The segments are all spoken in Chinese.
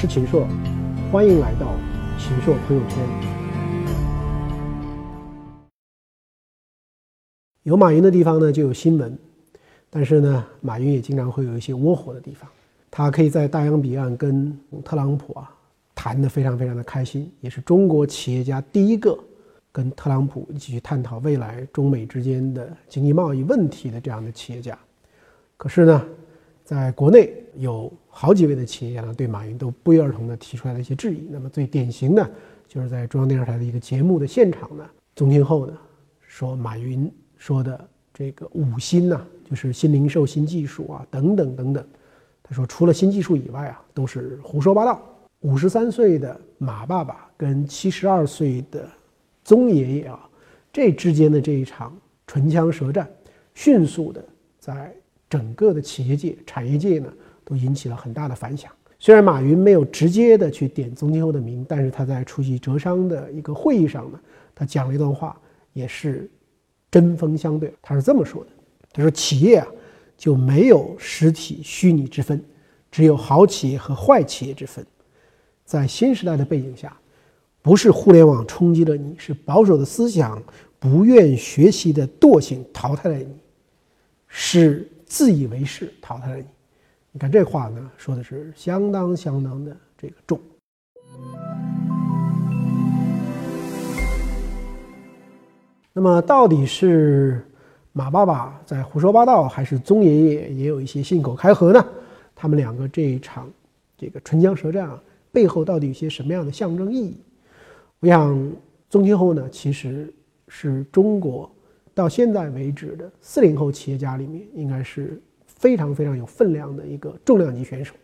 是秦朔，欢迎来到秦朔朋友圈。有马云的地方呢，就有新闻，但是呢，马云也经常会有一些窝火的地方。他可以在大洋彼岸跟特朗普啊谈得非常非常的开心，也是中国企业家第一个跟特朗普一起去探讨未来中美之间的经济贸易问题的这样的企业家。可是呢，在国内有好几位的企业家呢，对马云都不约而同地提出来了一些质疑。那么最典型的就是在中央电视台的一个节目的现场呢，宗庆后呢说马云说的这个五新呐，就是新零售、新技术啊等等等等。他说除了新技术以外啊，都是胡说八道。五十三岁的马爸爸跟七十二岁的宗爷爷啊，这之间的这一场唇枪舌战，迅速的在整个的企业界、产业界呢，都引起了很大的反响。虽然马云没有直接的去点宗庆后的名，但是他在出席浙商的一个会议上呢，他讲了一段话，也是针锋相对。他是这么说的：“他说企业啊，就没有实体虚拟之分，只有好企业和坏企业之分。”在新时代的背景下，不是互联网冲击了你，是保守的思想、不愿学习的惰性淘汰了你，是自以为是淘汰了你。你看这话呢，说的是相当相当的这个重。那么，到底是马爸爸在胡说八道，还是宗爷爷也有一些信口开河呢？他们两个这一场这个唇枪舌战啊。背后到底有些什么样的象征意义？我想，宗庆后呢，其实是中国到现在为止的四零后企业家里面，应该是非常非常有分量的一个重量级选手。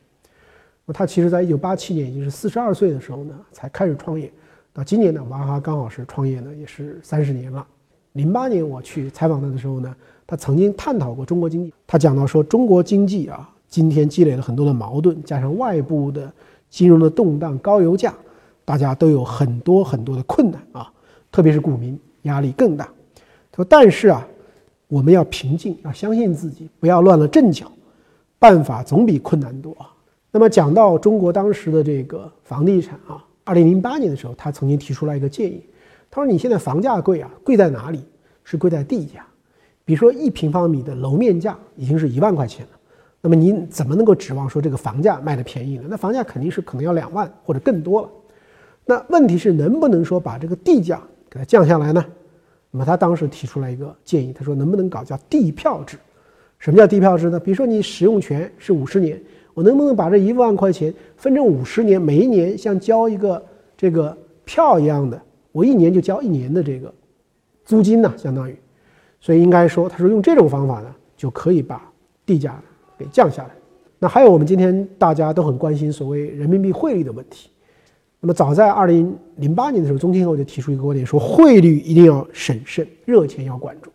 那他其实在一九八七年，也就是四十二岁的时候呢，才开始创业。到今年呢，娃哈哈刚好是创业呢，也是三十年了。零八年我去采访他的时候呢，他曾经探讨过中国经济。他讲到说，中国经济啊，今天积累了很多的矛盾，加上外部的。金融的动荡、高油价，大家都有很多很多的困难啊，特别是股民压力更大。说：“但是啊，我们要平静，要相信自己，不要乱了阵脚，办法总比困难多啊。”那么讲到中国当时的这个房地产啊，二零零八年的时候，他曾经提出来一个建议，他说：“你现在房价贵啊，贵在哪里？是贵在地价。比如说一平方米的楼面价已经是一万块钱了。”那么你怎么能够指望说这个房价卖的便宜呢？那房价肯定是可能要两万或者更多了。那问题是能不能说把这个地价给它降下来呢？那么他当时提出来一个建议，他说能不能搞叫地票制？什么叫地票制呢？比如说你使用权是五十年，我能不能把这一万块钱分成五十年，每一年像交一个这个票一样的，我一年就交一年的这个租金呢？相当于，所以应该说，他说用这种方法呢，就可以把地价。给降下来。那还有我们今天大家都很关心所谓人民币汇率的问题。那么早在二零零八年的时候，中庆后就提出一个观点，说汇率一定要审慎，热钱要管住。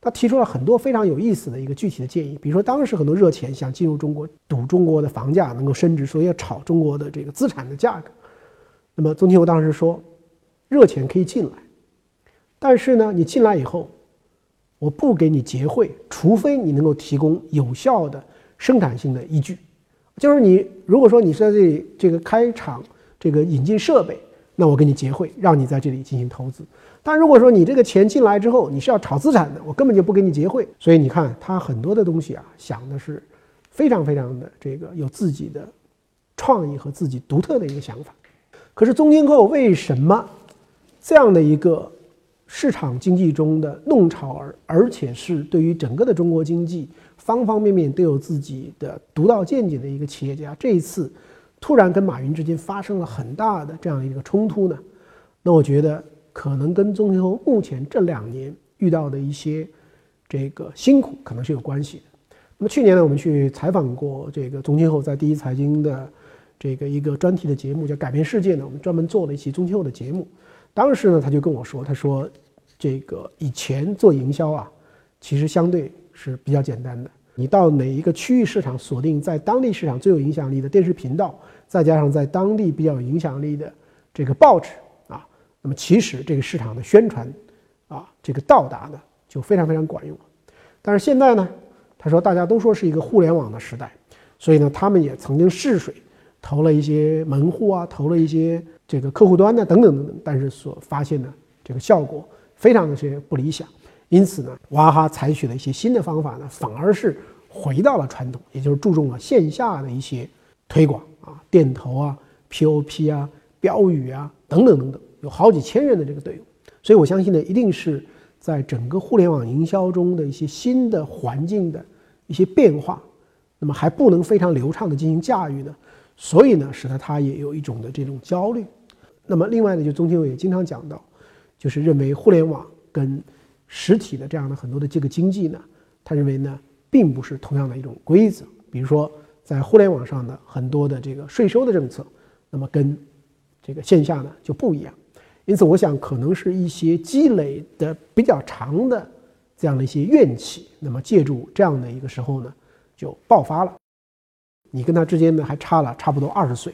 他提出了很多非常有意思的一个具体的建议，比如说当时很多热钱想进入中国，赌中国的房价能够升值，所以要炒中国的这个资产的价格。那么宗庆后当时说，热钱可以进来，但是呢，你进来以后。我不给你结汇，除非你能够提供有效的生产性的依据。就是你如果说你是在这里这个开厂这个引进设备，那我给你结汇，让你在这里进行投资。但如果说你这个钱进来之后你是要炒资产的，我根本就不给你结汇。所以你看他很多的东西啊，想的是非常非常的这个有自己的创意和自己独特的一个想法。可是中金后为什么这样的一个？市场经济中的弄潮儿，而且是对于整个的中国经济方方面面都有自己的独到见解的一个企业家，这一次突然跟马云之间发生了很大的这样一个冲突呢？那我觉得可能跟宗庆后目前这两年遇到的一些这个辛苦可能是有关系的。那么去年呢，我们去采访过这个宗庆后在第一财经的这个一个专题的节目，叫《改变世界》呢，我们专门做了一期宗庆后的节目。当时呢，他就跟我说：“他说，这个以前做营销啊，其实相对是比较简单的。你到哪一个区域市场，锁定在当地市场最有影响力的电视频道，再加上在当地比较有影响力的这个报纸啊，那么其实这个市场的宣传啊，这个到达呢就非常非常管用了。但是现在呢，他说大家都说是一个互联网的时代，所以呢，他们也曾经试水，投了一些门户啊，投了一些这个客户端呢，等等等等，但是所发现的这个效果非常的些不理想。因此呢，娃哈哈采取了一些新的方法呢，反而是回到了传统，也就是注重了线下的一些推广啊，店头啊、POP 啊、标语啊等等等等，有好几千人的这个队伍。所以我相信呢，一定是在整个互联网营销中的一些新的环境的一些变化，那么还不能非常流畅的进行驾驭呢。所以呢，使得他也有一种的这种焦虑。那么，另外呢，就中青委也经常讲到，就是认为互联网跟实体的这样的很多的这个经济呢，他认为呢，并不是同样的一种规则。比如说，在互联网上的很多的这个税收的政策，那么跟这个线下呢就不一样。因此，我想可能是一些积累的比较长的这样的一些怨气，那么借助这样的一个时候呢，就爆发了。你跟他之间呢还差了差不多二十岁，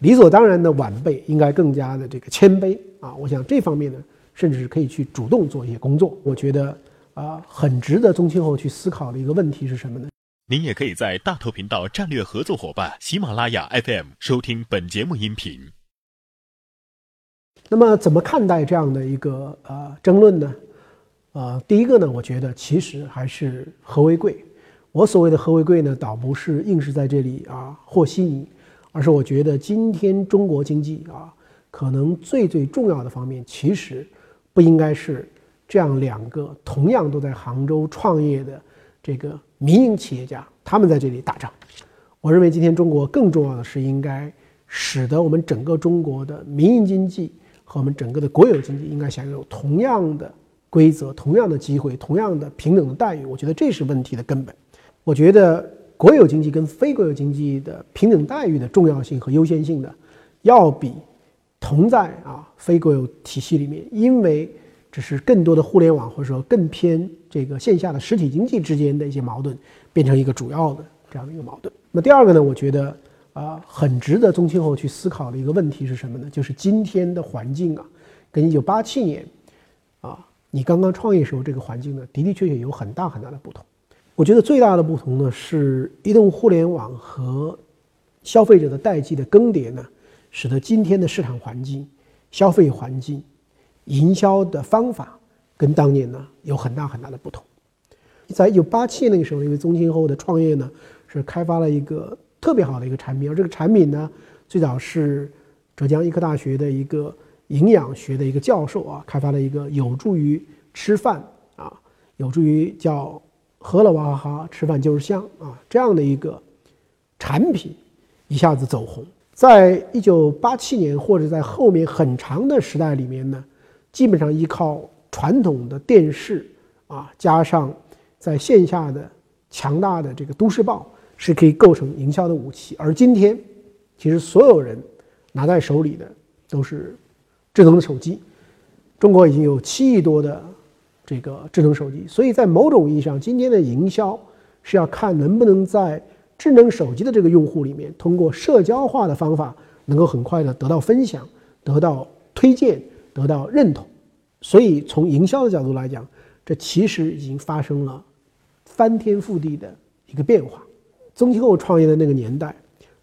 理所当然的晚辈应该更加的这个谦卑啊！我想这方面呢，甚至是可以去主动做一些工作。我觉得啊，很值得宗庆后去思考的一个问题是什么呢？您也可以在大头频道战略合作伙伴喜马拉雅 FM 收听本节目音频。那么怎么看待这样的一个呃争论呢？呃，第一个呢，我觉得其实还是和为贵。我所谓的和为贵呢，倒不是硬是在这里啊和稀泥，而是我觉得今天中国经济啊，可能最最重要的方面，其实不应该是这样两个同样都在杭州创业的这个民营企业家，他们在这里打仗。我认为今天中国更重要的是，应该使得我们整个中国的民营经济和我们整个的国有经济应该享有同样的规则、同样的机会、同样的平等的待遇。我觉得这是问题的根本。我觉得国有经济跟非国有经济的平等待遇的重要性和优先性呢，要比同在啊非国有体系里面，因为只是更多的互联网或者说更偏这个线下的实体经济之间的一些矛盾，变成一个主要的这样的一个矛盾。那第二个呢，我觉得啊很值得宗庆后去思考的一个问题是什么呢？就是今天的环境啊，跟一九八七年啊你刚刚创业时候这个环境呢，的的确确有很大很大的不同。我觉得最大的不同呢，是移动互联网和消费者的代际的更迭呢，使得今天的市场环境、消费环境、营销的方法跟当年呢有很大很大的不同。在一九八七年那个时候，因为宗庆后的创业呢，是开发了一个特别好的一个产品，而这个产品呢，最早是浙江医科大学的一个营养学的一个教授啊，开发了一个有助于吃饭啊，有助于叫。喝了娃哈哈，吃饭就是香啊！这样的一个产品一下子走红，在一九八七年或者在后面很长的时代里面呢，基本上依靠传统的电视啊，加上在线下的强大的这个都市报，是可以构成营销的武器。而今天，其实所有人拿在手里的都是智能的手机，中国已经有七亿多的。这个智能手机，所以在某种意义上，今天的营销是要看能不能在智能手机的这个用户里面，通过社交化的方法，能够很快的得到分享、得到推荐、得到认同。所以从营销的角度来讲，这其实已经发生了翻天覆地的一个变化。宗庆后创业的那个年代，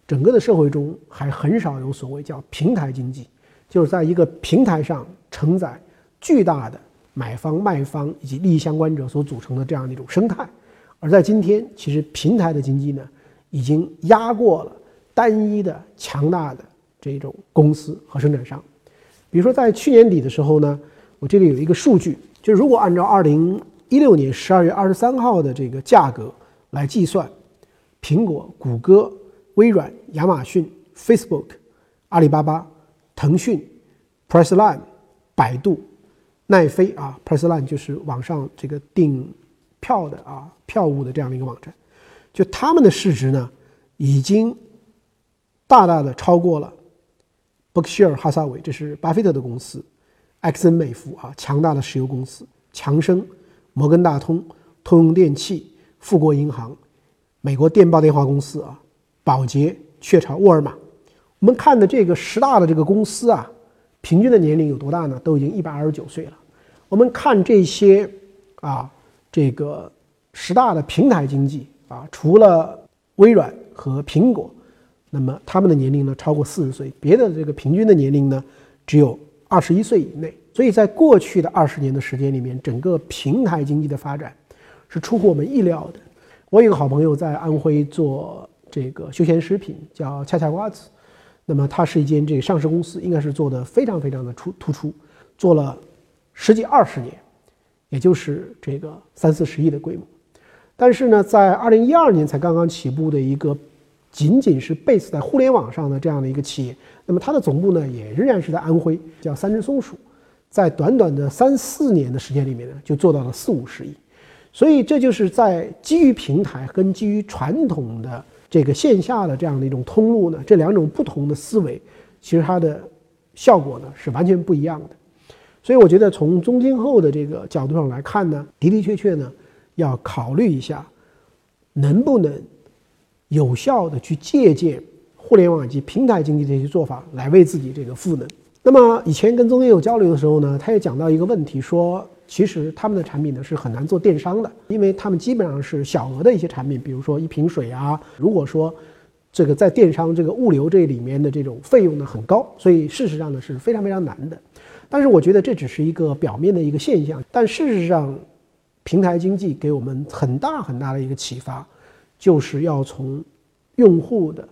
整个的社会中还很少有所谓叫平台经济，就是在一个平台上承载巨大的。买方、卖方以及利益相关者所组成的这样的一种生态，而在今天，其实平台的经济呢，已经压过了单一的强大的这种公司和生产商。比如说，在去年底的时候呢，我这里有一个数据，就是如果按照二零一六年十二月二十三号的这个价格来计算，苹果、谷歌、微软、亚马逊、Facebook、阿里巴巴、腾讯、Pressline、百度。奈飞啊，Pressline 就是网上这个订票的啊，票务的这样的一个网站，就他们的市值呢，已经大大的超过了 Berkshire Hathaway，这是巴菲特的公司，埃克森美孚啊，强大的石油公司，强生、摩根大通、通用电气、富国银行、美国电报电话公司啊，宝洁、雀巢、沃尔玛，我们看的这个十大的这个公司啊。平均的年龄有多大呢？都已经一百二十九岁了。我们看这些啊，这个十大的平台经济啊，除了微软和苹果，那么他们的年龄呢超过四十岁，别的这个平均的年龄呢只有二十一岁以内。所以在过去的二十年的时间里面，整个平台经济的发展是出乎我们意料的。我有个好朋友在安徽做这个休闲食品，叫恰恰瓜子。那么它是一间这个上市公司，应该是做的非常非常的出突出，做了十几二十年，也就是这个三四十亿的规模。但是呢，在二零一二年才刚刚起步的一个，仅仅是 base 在互联网上的这样的一个企业，那么它的总部呢也仍然是在安徽，叫三只松鼠。在短短的三四年的时间里面呢，就做到了四五十亿，所以这就是在基于平台跟基于传统的这个线下的这样的一种通路呢，这两种不同的思维，其实它的效果呢是完全不一样的。所以我觉得从中今后的这个角度上来看呢，的的确确呢要考虑一下，能不能有效的去借鉴互联网及平台经济这些做法，来为自己这个赋能。那么以前跟中间有交流的时候呢，他也讲到一个问题，说其实他们的产品呢是很难做电商的，因为他们基本上是小额的一些产品，比如说一瓶水啊。如果说这个在电商这个物流这里面的这种费用呢很高，所以事实上呢是非常非常难的。但是我觉得这只是一个表面的一个现象，但事实上，平台经济给我们很大很大的一个启发，就是要从用户的。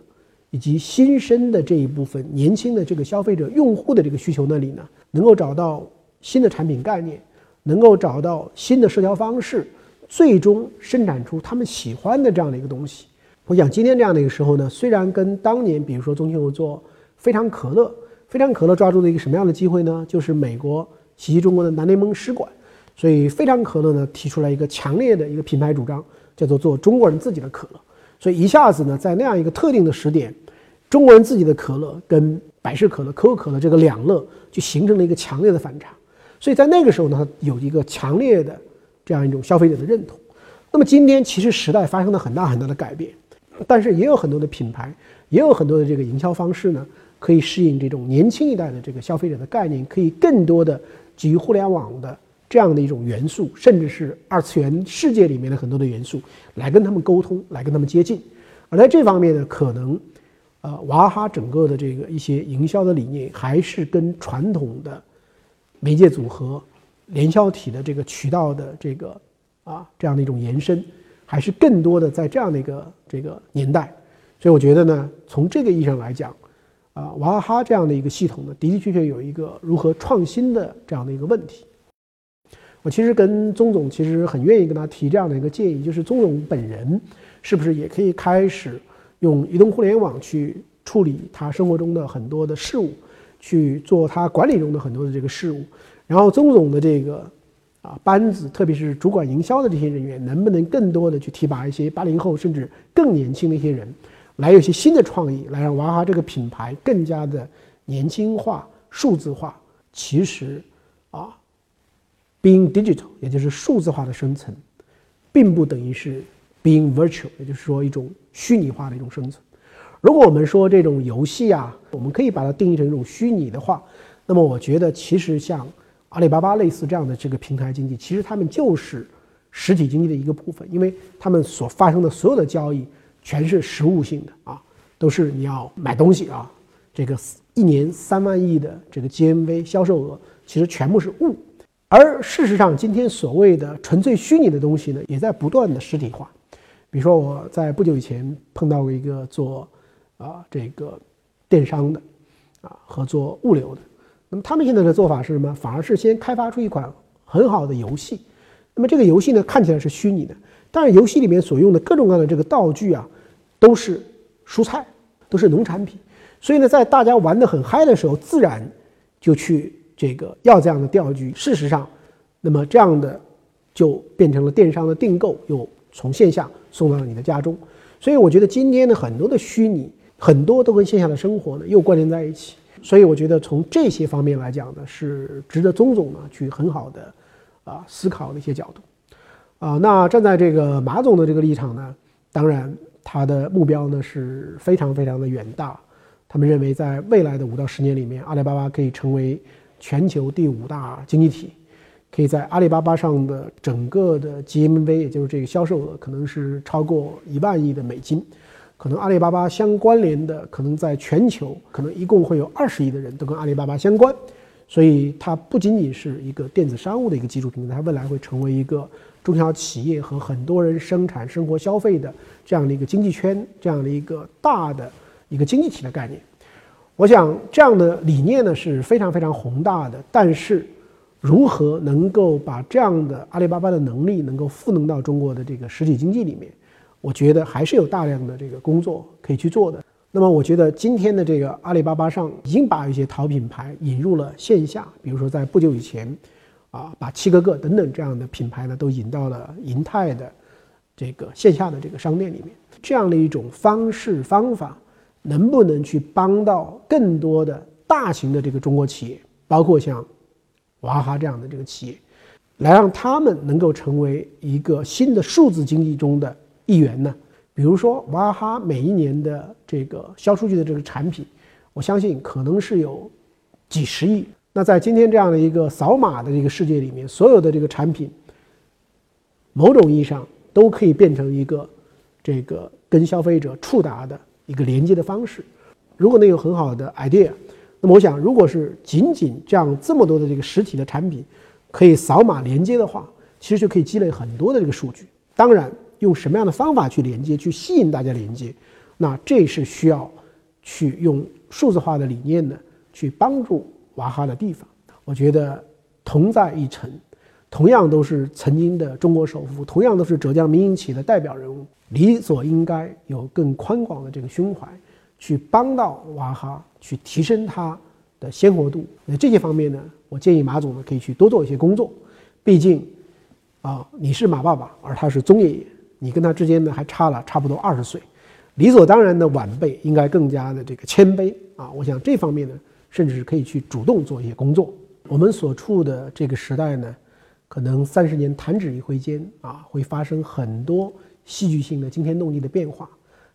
以及新生的这一部分年轻的这个消费者用户的这个需求那里呢，能够找到新的产品概念，能够找到新的社交方式，最终生产出他们喜欢的这样的一个东西。我想今天这样的一个时候呢，虽然跟当年比如说中青油做非常可乐，非常可乐抓住了一个什么样的机会呢？就是美国袭击中国的南联盟使馆，所以非常可乐呢提出来一个强烈的一个品牌主张，叫做做中国人自己的可乐。所以一下子呢，在那样一个特定的时点。中国人自己的可乐跟百事可乐、可口可乐这个两乐就形成了一个强烈的反差，所以在那个时候呢，有一个强烈的这样一种消费者的认同。那么今天其实时代发生了很大很大的改变，但是也有很多的品牌，也有很多的这个营销方式呢，可以适应这种年轻一代的这个消费者的概念，可以更多的基于互联网的这样的一种元素，甚至是二次元世界里面的很多的元素来跟他们沟通，来跟他们接近。而在这方面呢，可能。呃，娃哈哈整个的这个一些营销的理念，还是跟传统的媒介组合、联销体的这个渠道的这个啊这样的一种延伸，还是更多的在这样的一个这个年代。所以我觉得呢，从这个意义上来讲，啊，娃哈哈这样的一个系统呢，的的确确有一个如何创新的这样的一个问题。我其实跟宗总其实很愿意跟他提这样的一个建议，就是宗总本人是不是也可以开始。用移动互联网去处理他生活中的很多的事物，去做他管理中的很多的这个事务，然后宗总的这个啊班子，特别是主管营销的这些人员，能不能更多的去提拔一些八零后甚至更年轻的一些人，来有一些新的创意，来让娃哈哈这个品牌更加的年轻化、数字化。其实啊，being digital，也就是数字化的生存，并不等于是。being virtual，也就是说一种虚拟化的一种生存。如果我们说这种游戏啊，我们可以把它定义成一种虚拟的话，那么我觉得其实像阿里巴巴类似这样的这个平台经济，其实他们就是实体经济的一个部分，因为他们所发生的所有的交易全是实物性的啊，都是你要买东西啊，这个一年三万亿的这个 GMV 销售额，其实全部是物。而事实上，今天所谓的纯粹虚拟的东西呢，也在不断的实体化。比如说，我在不久以前碰到过一个做啊这个电商的啊和做物流的，那么他们现在的做法是什么？反而是先开发出一款很好的游戏，那么这个游戏呢看起来是虚拟的，但是游戏里面所用的各种各样的这个道具啊，都是蔬菜，都是农产品，所以呢，在大家玩得很嗨的时候，自然就去这个要这样的钓具。事实上，那么这样的就变成了电商的订购，又从线下。送到了你的家中，所以我觉得今天的很多的虚拟，很多都跟线下的生活呢又关联在一起。所以我觉得从这些方面来讲呢，是值得宗总呢去很好的啊思考的一些角度。啊，那站在这个马总的这个立场呢，当然他的目标呢是非常非常的远大。他们认为在未来的五到十年里面，阿里巴巴可以成为全球第五大经济体。可以在阿里巴巴上的整个的 GMV，也就是这个销售额，可能是超过一万亿的美金，可能阿里巴巴相关联的，可能在全球可能一共会有二十亿的人都跟阿里巴巴相关，所以它不仅仅是一个电子商务的一个基础平台，它未来会成为一个中小企业和很多人生产生活消费的这样的一个经济圈，这样的一个大的一个经济体的概念。我想这样的理念呢是非常非常宏大的，但是如何能够把这样的阿里巴巴的能力能够赋能到中国的这个实体经济里面？我觉得还是有大量的这个工作可以去做的。那么，我觉得今天的这个阿里巴巴上已经把一些淘品牌引入了线下，比如说在不久以前，啊，把七哥哥等等这样的品牌呢都引到了银泰的这个线下的这个商店里面。这样的一种方式方法，能不能去帮到更多的大型的这个中国企业，包括像娃哈哈这样的这个企业，来让他们能够成为一个新的数字经济中的。一员呢？比如说娃哈哈每一年的这个销出去的这个产品，我相信可能是有几十亿。那在今天这样的一个扫码的这个世界里面，所有的这个产品，某种意义上都可以变成一个这个跟消费者触达的一个连接的方式。如果能有很好的 idea，那么我想，如果是仅仅这样这么多的这个实体的产品可以扫码连接的话，其实就可以积累很多的这个数据。当然。用什么样的方法去连接，去吸引大家连接？那这是需要去用数字化的理念呢，去帮助娃哈哈的地方。我觉得同在一城，同样都是曾经的中国首富，同样都是浙江民营企业的代表人物，理所应该有更宽广的这个胸怀，去帮到娃哈哈，去提升它的鲜活度。那这些方面呢，我建议马总呢可以去多做一些工作。毕竟啊，你是马爸爸，而他是宗爷爷。你跟他之间呢还差了差不多二十岁，理所当然的晚辈应该更加的这个谦卑啊！我想这方面呢，甚至是可以去主动做一些工作。我们所处的这个时代呢，可能三十年弹指一挥间啊，会发生很多戏剧性的惊天动地的变化。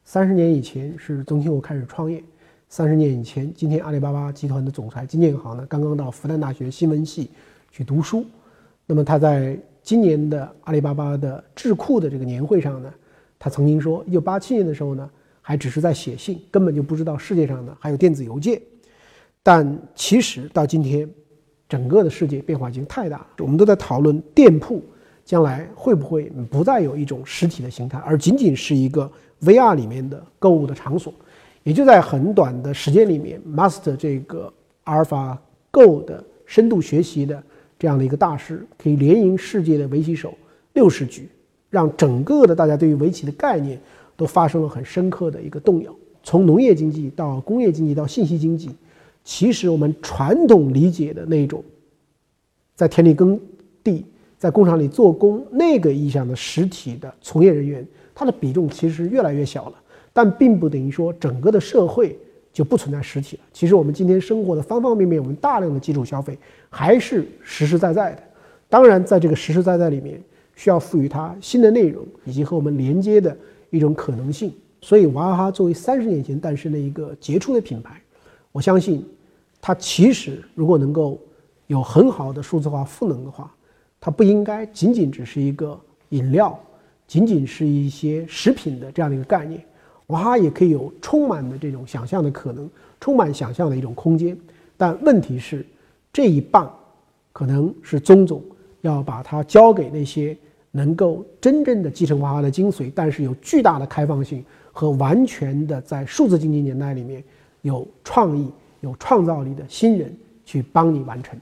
三十年以前是宗庆后开始创业，三十年以前，今天阿里巴巴集团的总裁金建行呢，刚刚到复旦大学新闻系去读书，那么他在。今年的阿里巴巴的智库的这个年会上呢，他曾经说，一九八七年的时候呢，还只是在写信，根本就不知道世界上呢还有电子邮件。但其实到今天，整个的世界变化已经太大了。我们都在讨论店铺将来会不会不再有一种实体的形态，而仅仅是一个 VR 里面的购物的场所。也就在很短的时间里面，Master 这个阿尔法 Go 的深度学习的。这样的一个大师可以连赢世界的围棋手六十局，让整个的大家对于围棋的概念都发生了很深刻的一个动摇。从农业经济到工业经济到信息经济，其实我们传统理解的那种在田里耕地、在工厂里做工那个意义上的实体的从业人员，它的比重其实越来越小了。但并不等于说整个的社会。就不存在实体了。其实我们今天生活的方方面面，我们大量的基础消费还是实实在在的。当然，在这个实实在在里面，需要赋予它新的内容以及和我们连接的一种可能性。所以，娃哈哈作为三十年前诞生的一个杰出的品牌，我相信，它其实如果能够有很好的数字化赋能的话，它不应该仅仅只是一个饮料，仅仅是一些食品的这样的一个概念。娃哈哈也可以有充满的这种想象的可能，充满想象的一种空间，但问题是，这一棒，可能是宗总要把它交给那些能够真正的继承娃哈哈的精髓，但是有巨大的开放性和完全的在数字经济年代里面有创意、有创造力的新人去帮你完成。